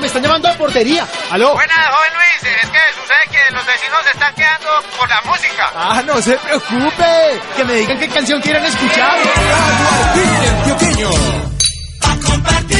Me están llamando a portería! ¡Aló! Buenas, joven Luis. Es que sucede que los vecinos se están quedando por la música. ¡Ah, no se preocupe! Que me digan qué canción quieren escuchar. compartir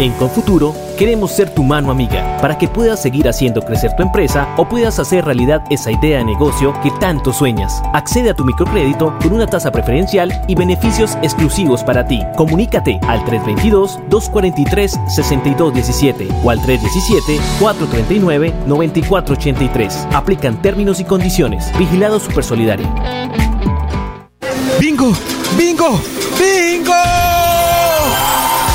En Confuturo queremos ser tu mano amiga para que puedas seguir haciendo crecer tu empresa o puedas hacer realidad esa idea de negocio que tanto sueñas. Accede a tu microcrédito con una tasa preferencial y beneficios exclusivos para ti. Comunícate al 322-243-6217 o al 317-439-9483. Aplican términos y condiciones. Vigilado Supersolidario. ¡Bingo! ¡Bingo! ¡Bingo!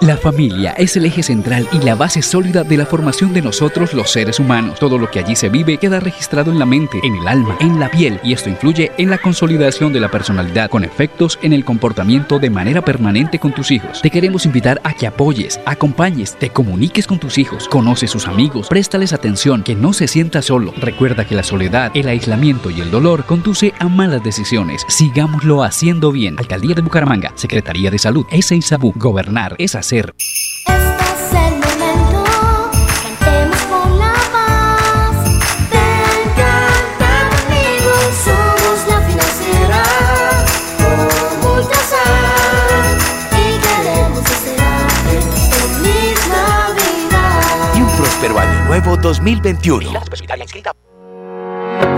La familia es el eje central y la base sólida de la formación de nosotros los seres humanos. Todo lo que allí se vive queda registrado en la mente, en el alma, en la piel y esto influye en la consolidación de la personalidad con efectos en el comportamiento de manera permanente con tus hijos. Te queremos invitar a que apoyes, acompañes, te comuniques con tus hijos, conoce sus amigos, préstales atención, que no se sienta solo. Recuerda que la soledad, el aislamiento y el dolor conduce a malas decisiones. Sigámoslo haciendo bien. Alcaldía de Bucaramanga, Secretaría de Salud, S. Gobernar es hacer. Este es el momento, cantemos por la paz. Ven, canta conmigo, somos la financiera, con Ultrasan. Y queremos hacer feliz Navidad. Y un próspero año nuevo 2021.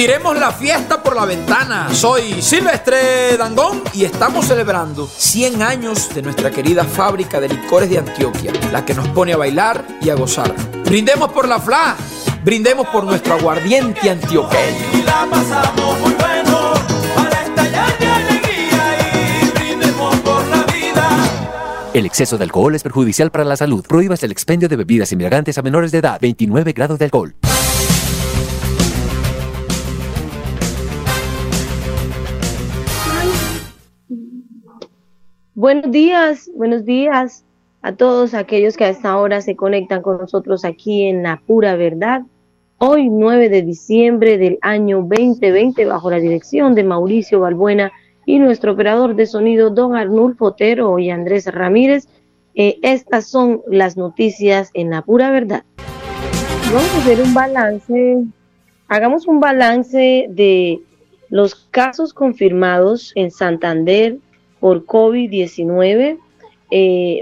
Tiremos la fiesta por la ventana. Soy Silvestre Dangón y estamos celebrando 100 años de nuestra querida fábrica de licores de Antioquia, la que nos pone a bailar y a gozar. Brindemos por la FLA, brindemos por nuestro aguardiente antioqueño. Y la pasamos muy bueno para estallar de alegría y brindemos por la vida. El exceso de alcohol es perjudicial para la salud. Prohíbas el expendio de bebidas embriagantes a menores de edad. 29 grados de alcohol. Buenos días, buenos días a todos aquellos que a esta hora se conectan con nosotros aquí en La Pura Verdad. Hoy, 9 de diciembre del año 2020, bajo la dirección de Mauricio Balbuena y nuestro operador de sonido, don Arnulfo Otero y Andrés Ramírez. Eh, estas son las noticias en La Pura Verdad. Vamos a hacer un balance, hagamos un balance de los casos confirmados en Santander por COVID-19. Eh,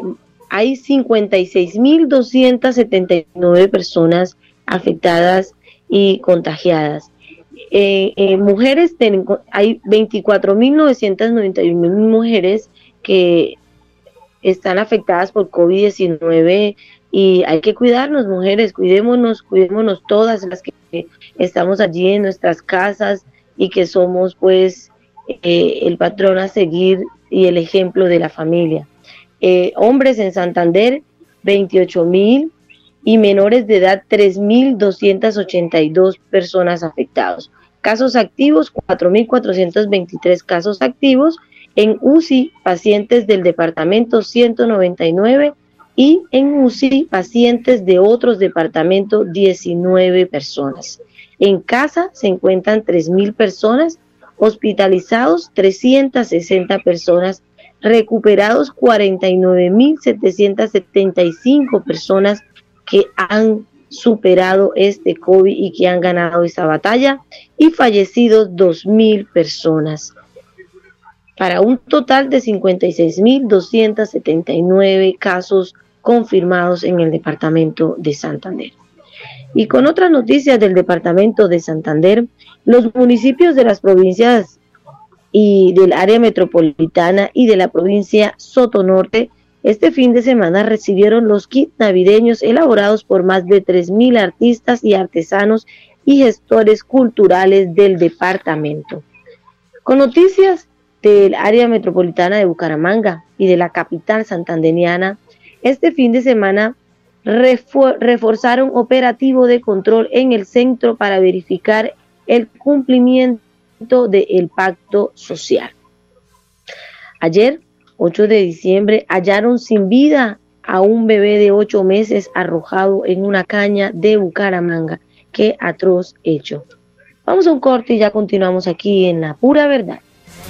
hay 56.279 personas afectadas y contagiadas. Eh, eh, mujeres, ten- hay 24.991 mujeres que están afectadas por COVID-19 y hay que cuidarnos, mujeres, cuidémonos, cuidémonos todas las que estamos allí en nuestras casas y que somos pues eh, el patrón a seguir y el ejemplo de la familia. Eh, hombres en Santander, 28 mil y menores de edad, 3.282 personas afectados. Casos activos, 4.423 casos activos. En UCI, pacientes del departamento, 199 y en UCI, pacientes de otros departamentos, 19 personas. En casa se encuentran 3.000 personas, hospitalizados 360 personas, recuperados 49.775 personas que han superado este COVID y que han ganado esta batalla y fallecidos 2.000 personas para un total de 56.279 casos confirmados en el departamento de Santander. Y con otras noticias del departamento de Santander, los municipios de las provincias y del área metropolitana y de la provincia Sotonorte este fin de semana recibieron los kits navideños elaborados por más de 3.000 artistas y artesanos y gestores culturales del departamento. Con noticias del área metropolitana de Bucaramanga y de la capital santandeniana, este fin de semana reforzaron operativo de control en el centro para verificar el cumplimiento del pacto social. Ayer, 8 de diciembre, hallaron sin vida a un bebé de 8 meses arrojado en una caña de Bucaramanga. Qué atroz hecho. Vamos a un corte y ya continuamos aquí en la pura verdad.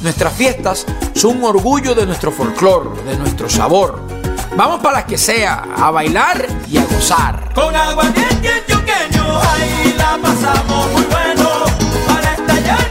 nuestras fiestas son un orgullo de nuestro folclor, de nuestro sabor. Vamos para las que sea, a bailar y a gozar. Con aguardiente antioqueño, ahí la pasamos muy bueno. Para estallar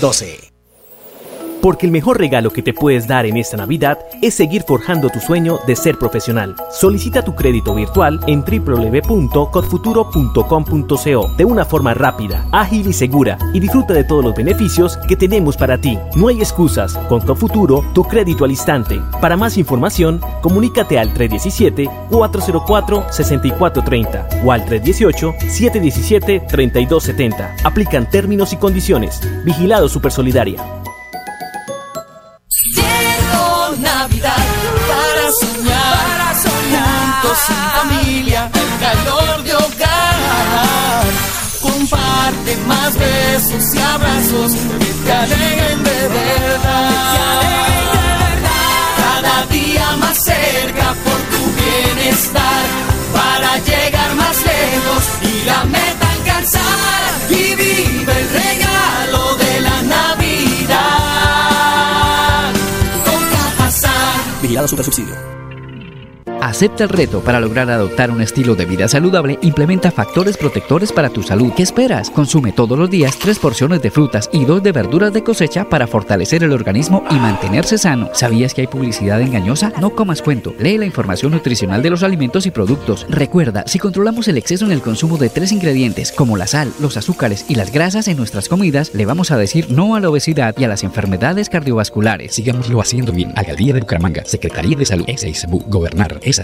2612. Porque el mejor regalo que te puedes dar en esta Navidad es seguir forjando tu sueño de ser profesional. Solicita tu crédito virtual en www.codfuturo.com.co de una forma rápida, ágil y segura y disfruta de todos los beneficios que tenemos para ti. No hay excusas. Con Codfuturo, tu crédito al instante. Para más información, comunícate al 317-404-6430 o al 318-717-3270. Aplican términos y condiciones. Vigilado Supersolidaria. comparte más besos y abrazos que te de verdad. Cada día más cerca por tu bienestar, para llegar más lejos y la meta alcanzar. Y vive el regalo de la Navidad. Toca pasar. Vigilado Super Subsidio. Acepta el reto para lograr adoptar un estilo de vida saludable. Implementa factores protectores para tu salud. ¿Qué esperas? Consume todos los días tres porciones de frutas y dos de verduras de cosecha para fortalecer el organismo y mantenerse sano. ¿Sabías que hay publicidad engañosa? No comas cuento. Lee la información nutricional de los alimentos y productos. Recuerda, si controlamos el exceso en el consumo de tres ingredientes, como la sal, los azúcares y las grasas en nuestras comidas, le vamos a decir no a la obesidad y a las enfermedades cardiovasculares. Sigámoslo haciendo bien. Alcaldía de Bucaramanga, Secretaría de Salud, SISBU, Gobernar es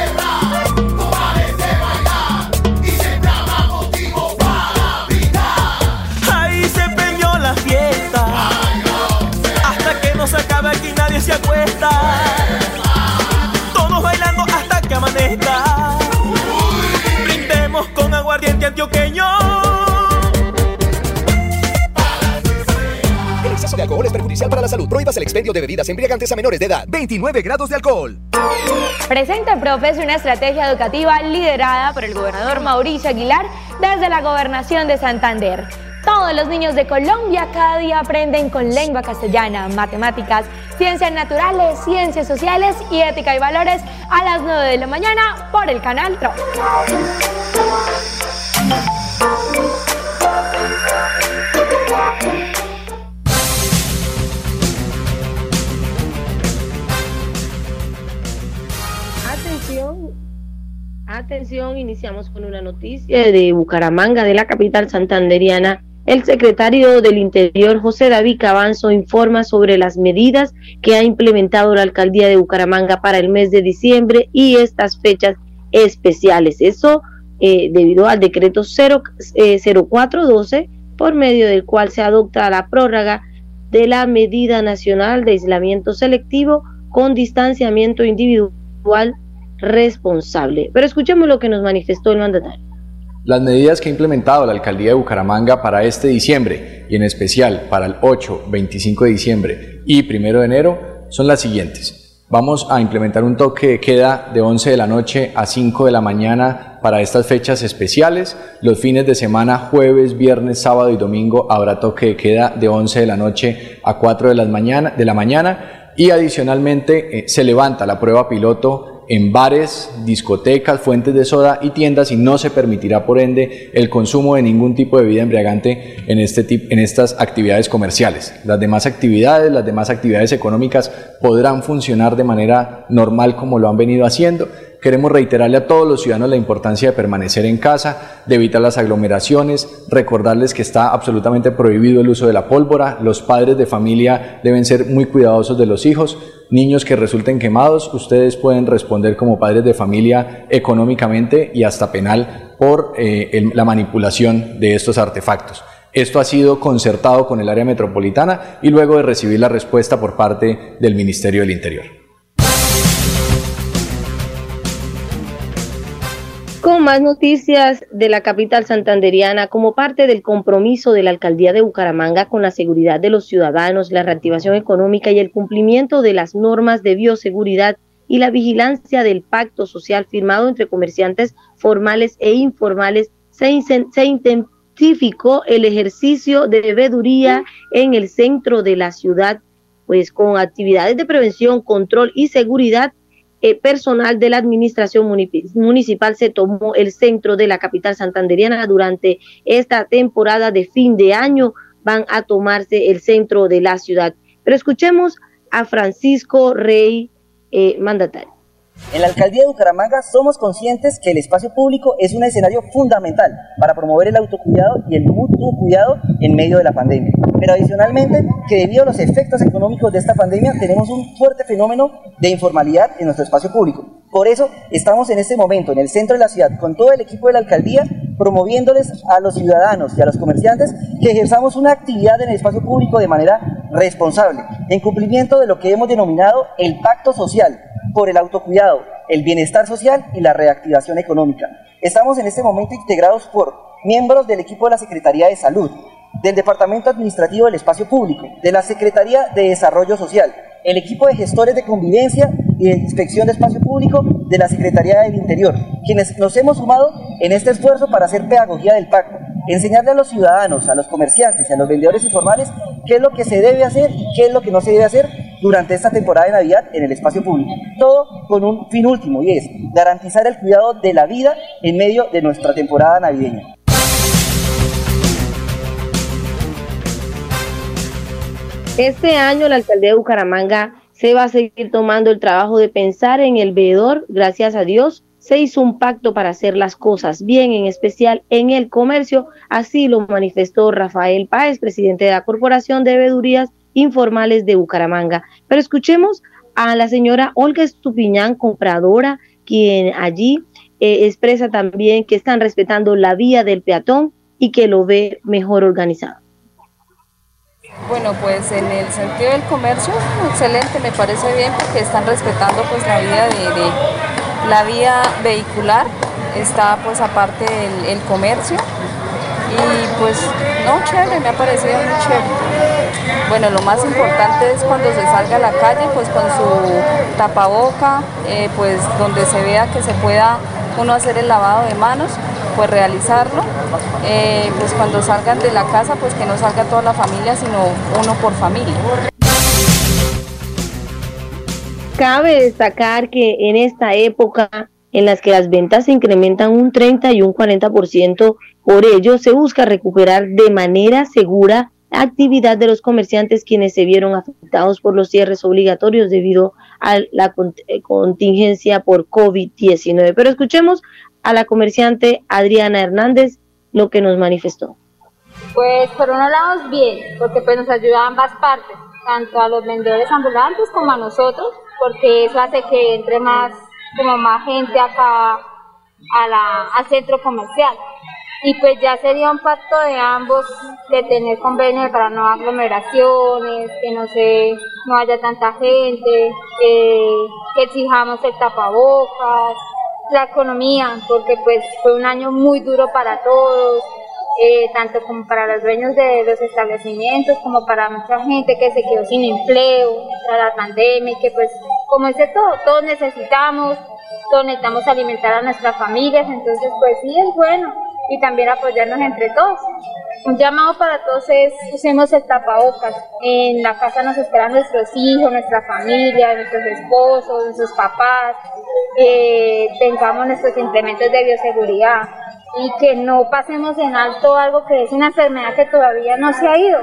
Todos bailando hasta que amanezca. Brindemos con aguardiente antioqueño. El exceso de alcohol es perjudicial para la salud. Prohíbas el expendio de bebidas embriagantes a menores de edad. 29 grados de alcohol. Presenta Profes una estrategia educativa liderada por el gobernador Mauricio Aguilar desde la gobernación de Santander. Todos los niños de Colombia cada día aprenden con lengua castellana, matemáticas, ciencias naturales, ciencias sociales y ética y valores a las 9 de la mañana por el canal TRO. Atención, atención, iniciamos con una noticia de Bucaramanga, de la capital santanderiana. El secretario del Interior, José David Cabanzo, informa sobre las medidas que ha implementado la alcaldía de Bucaramanga para el mes de diciembre y estas fechas especiales. Eso eh, debido al decreto 0, eh, 0412, por medio del cual se adopta la prórroga de la medida nacional de aislamiento selectivo con distanciamiento individual responsable. Pero escuchemos lo que nos manifestó el mandatario. Las medidas que ha implementado la alcaldía de Bucaramanga para este diciembre y en especial para el 8, 25 de diciembre y 1 de enero son las siguientes. Vamos a implementar un toque de queda de 11 de la noche a 5 de la mañana para estas fechas especiales. Los fines de semana, jueves, viernes, sábado y domingo, habrá toque de queda de 11 de la noche a 4 de, las mañana, de la mañana. Y adicionalmente eh, se levanta la prueba piloto en bares, discotecas, fuentes de soda y tiendas y no se permitirá por ende el consumo de ningún tipo de bebida embriagante en, este en estas actividades comerciales. Las demás actividades, las demás actividades económicas podrán funcionar de manera normal como lo han venido haciendo. Queremos reiterarle a todos los ciudadanos la importancia de permanecer en casa, de evitar las aglomeraciones, recordarles que está absolutamente prohibido el uso de la pólvora, los padres de familia deben ser muy cuidadosos de los hijos, niños que resulten quemados, ustedes pueden responder como padres de familia económicamente y hasta penal por eh, la manipulación de estos artefactos. Esto ha sido concertado con el área metropolitana y luego de recibir la respuesta por parte del Ministerio del Interior. Con más noticias de la capital santanderiana, como parte del compromiso de la alcaldía de Bucaramanga con la seguridad de los ciudadanos, la reactivación económica y el cumplimiento de las normas de bioseguridad y la vigilancia del pacto social firmado entre comerciantes formales e informales, se, se intensificó el ejercicio de bebeduría en el centro de la ciudad, pues con actividades de prevención, control y seguridad eh, personal de la administración municipal se tomó el centro de la capital santanderiana durante esta temporada de fin de año. Van a tomarse el centro de la ciudad. Pero escuchemos a Francisco Rey, eh, mandatario. En la alcaldía de Bucaramanga somos conscientes que el espacio público es un escenario fundamental para promover el autocuidado y el mutuo cuidado en medio de la pandemia. Pero adicionalmente, que debido a los efectos económicos de esta pandemia, tenemos un fuerte fenómeno de informalidad en nuestro espacio público. Por eso estamos en este momento en el centro de la ciudad con todo el equipo de la alcaldía promoviéndoles a los ciudadanos y a los comerciantes que ejerzamos una actividad en el espacio público de manera responsable, en cumplimiento de lo que hemos denominado el pacto social por el autocuidado, el bienestar social y la reactivación económica. Estamos en este momento integrados por miembros del equipo de la Secretaría de Salud, del Departamento Administrativo del Espacio Público, de la Secretaría de Desarrollo Social, el equipo de gestores de convivencia y de inspección de espacio público de la Secretaría del Interior, quienes nos hemos sumado en este esfuerzo para hacer pedagogía del pacto, enseñarle a los ciudadanos, a los comerciantes y a los vendedores informales qué es lo que se debe hacer y qué es lo que no se debe hacer durante esta temporada de Navidad en el espacio público. Todo con un fin último y es garantizar el cuidado de la vida en medio de nuestra temporada navideña. Este año la alcaldía de Bucaramanga se va a seguir tomando el trabajo de pensar en el veedor. Gracias a Dios se hizo un pacto para hacer las cosas bien, en especial en el comercio. Así lo manifestó Rafael Páez, presidente de la Corporación de Veedurías Informales de Bucaramanga. Pero escuchemos a la señora Olga Estupiñán, compradora, quien allí eh, expresa también que están respetando la vía del peatón y que lo ve mejor organizado. Bueno, pues en el sentido del comercio, excelente, me parece bien porque están respetando pues la de, de la vía vehicular, está pues aparte el, el comercio y pues no, chévere, me ha parecido muy chévere. Bueno, lo más importante es cuando se salga a la calle, pues con su tapaboca, eh, pues donde se vea que se pueda uno hacer el lavado de manos, pues realizarlo. Eh, pues cuando salgan de la casa, pues que no salga toda la familia, sino uno por familia. Cabe destacar que en esta época en las que las ventas se incrementan un 30 y un 40%, por ello se busca recuperar de manera segura la actividad de los comerciantes quienes se vieron afectados por los cierres obligatorios debido a la eh, contingencia por COVID-19. Pero escuchemos a la comerciante Adriana Hernández lo que nos manifestó. Pues por unos lados bien, porque pues nos ayuda a ambas partes, tanto a los vendedores ambulantes como a nosotros, porque eso hace que entre más, como más gente acá a la, al centro comercial. Y pues ya sería un pacto de ambos de tener convenios para no aglomeraciones, que no se, no haya tanta gente, que, que exijamos el tapabocas, la economía, porque pues fue un año muy duro para todos, eh, tanto como para los dueños de los establecimientos, como para mucha gente que se quedó sin empleo tras la pandemia, y que pues como dice todo, todos necesitamos, todos necesitamos alimentar a nuestras familias, entonces pues sí es bueno y también apoyarnos entre todos. Un llamado para todos es usemos el tapabocas. En la casa nos esperan nuestros hijos, nuestra familia, nuestros esposos, nuestros papás. Eh, tengamos nuestros implementos de bioseguridad y que no pasemos en alto algo que es una enfermedad que todavía no se ha ido.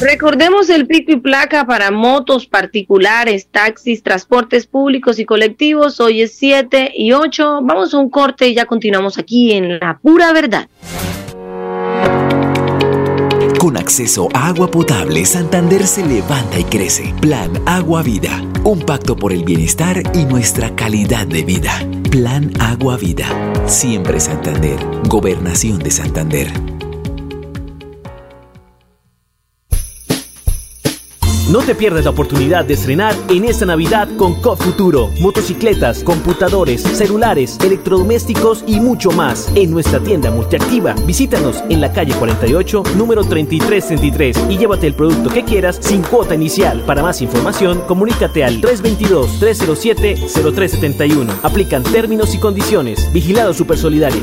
Recordemos el pico y placa para motos particulares, taxis, transportes públicos y colectivos. Hoy es 7 y 8. Vamos a un corte y ya continuamos aquí en La Pura Verdad. Con acceso a agua potable, Santander se levanta y crece. Plan Agua Vida. Un pacto por el bienestar y nuestra calidad de vida. Plan Agua Vida. Siempre Santander. Gobernación de Santander. No te pierdas la oportunidad de estrenar en esta Navidad con COP Futuro. Motocicletas, computadores, celulares, electrodomésticos y mucho más en nuestra tienda multiactiva. Visítanos en la calle 48, número 3333 y llévate el producto que quieras sin cuota inicial. Para más información, comunícate al 322-307-0371. Aplican términos y condiciones. Vigilado Super Solidario.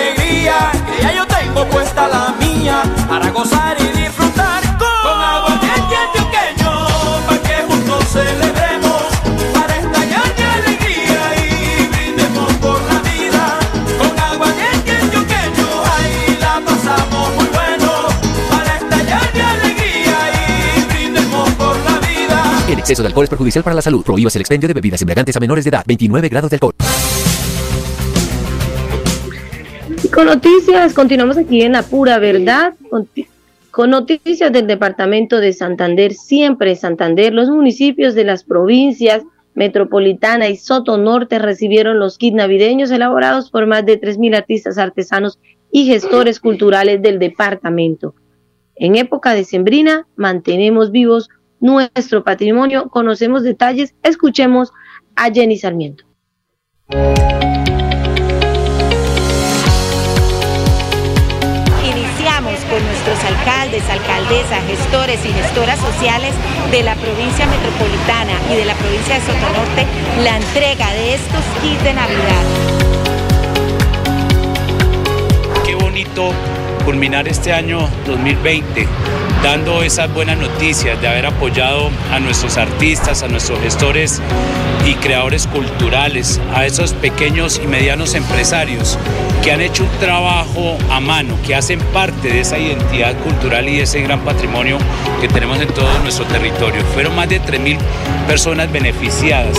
alegría, que ya yo tengo puesta la mía para gozar y disfrutar con, agua antioqueño, para que juntos celebremos, para estallar de alegría y brindemos por la vida. Con agua antioqueño, ahí la pasamos muy bueno, para estallar de alegría y brindemos por la vida. El exceso de alcohol es perjudicial para la salud. Prohíbas el expendio de bebidas embriagantes a menores de edad. 29 grados de alcohol. Con noticias, continuamos aquí en la pura verdad, con, con noticias del departamento de Santander, siempre Santander, los municipios de las provincias Metropolitana y Soto Norte recibieron los kits navideños elaborados por más de 3.000 artistas artesanos y gestores culturales del departamento. En época decembrina mantenemos vivos nuestro patrimonio, conocemos detalles, escuchemos a Jenny Sarmiento. Alcaldes, alcaldesas, gestores y gestoras sociales de la provincia metropolitana y de la provincia de Sotonorte la entrega de estos kits de Navidad. Qué bonito culminar este año 2020 dando esas buenas noticias de haber apoyado a nuestros artistas, a nuestros gestores y creadores culturales, a esos pequeños y medianos empresarios que han hecho un trabajo a mano, que hacen parte de esa identidad cultural y de ese gran patrimonio que tenemos en todo nuestro territorio. Fueron más de 3.000 personas beneficiadas.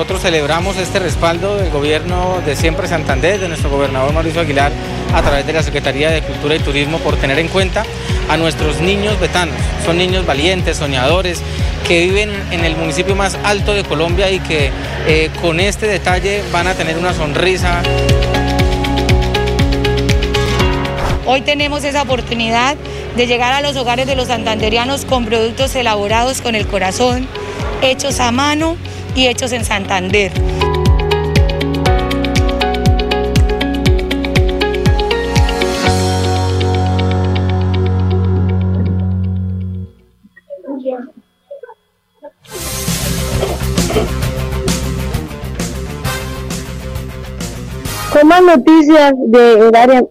Nosotros celebramos este respaldo del gobierno de Siempre Santander, de nuestro gobernador Mauricio Aguilar, a través de la Secretaría de Cultura y Turismo por tener en cuenta a nuestros niños betanos. Son niños valientes, soñadores, que viven en el municipio más alto de Colombia y que eh, con este detalle van a tener una sonrisa. Hoy tenemos esa oportunidad de llegar a los hogares de los santanderianos con productos elaborados con el corazón, hechos a mano y hechos en Santander. Con más noticias del área,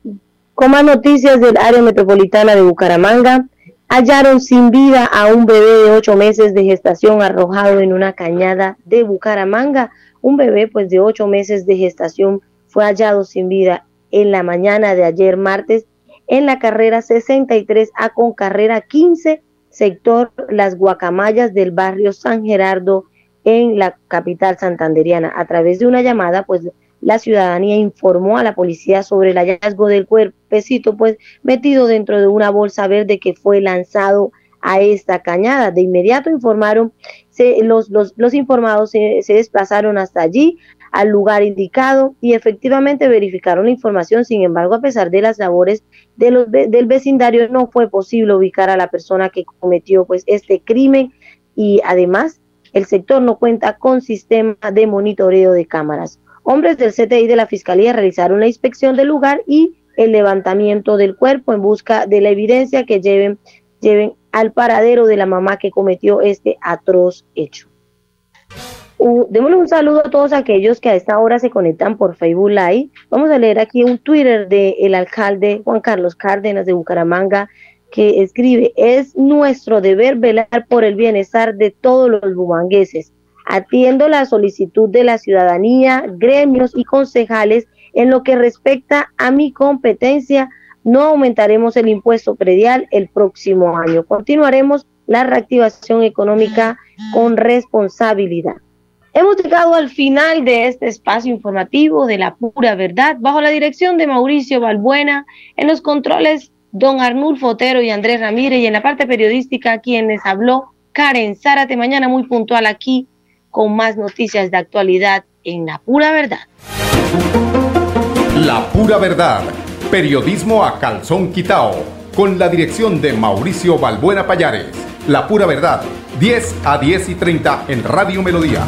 con noticias del área metropolitana de Bucaramanga, hallaron sin vida a un bebé de ocho meses de gestación arrojado en una cañada de Bucaramanga. Un bebé pues de ocho meses de gestación fue hallado sin vida en la mañana de ayer martes en la carrera 63A con carrera 15, sector Las Guacamayas del barrio San Gerardo en la capital santanderiana. A través de una llamada, pues la ciudadanía informó a la policía sobre el hallazgo del cuerpecito, pues metido dentro de una bolsa verde que fue lanzado a esta cañada. De inmediato informaron, se, los, los, los, informados se, desplazaron hasta allí, al lugar indicado, y efectivamente verificaron la información. Sin embargo, a pesar de las labores de los, del vecindario, no fue posible ubicar a la persona que cometió pues este crimen y además el sector no cuenta con sistema de monitoreo de cámaras. Hombres del CTI de la Fiscalía realizaron la inspección del lugar y el levantamiento del cuerpo en busca de la evidencia que lleven, lleven al paradero de la mamá que cometió este atroz hecho. Uh, démosle un saludo a todos aquellos que a esta hora se conectan por Facebook Live. Vamos a leer aquí un Twitter del alcalde Juan Carlos Cárdenas de Bucaramanga que escribe, es nuestro deber velar por el bienestar de todos los bumangueses atiendo la solicitud de la ciudadanía, gremios y concejales en lo que respecta a mi competencia. No aumentaremos el impuesto predial el próximo año. Continuaremos la reactivación económica con responsabilidad. Hemos llegado al final de este espacio informativo de la pura verdad, bajo la dirección de Mauricio Balbuena, en los controles don Arnulfo Otero y Andrés Ramírez, y en la parte periodística quienes habló Karen Zárate, mañana muy puntual aquí con más noticias de actualidad en La Pura Verdad. La Pura Verdad, periodismo a calzón quitao, con la dirección de Mauricio Balbuena Payares. La Pura Verdad, 10 a 10 y 30 en Radio Melodía.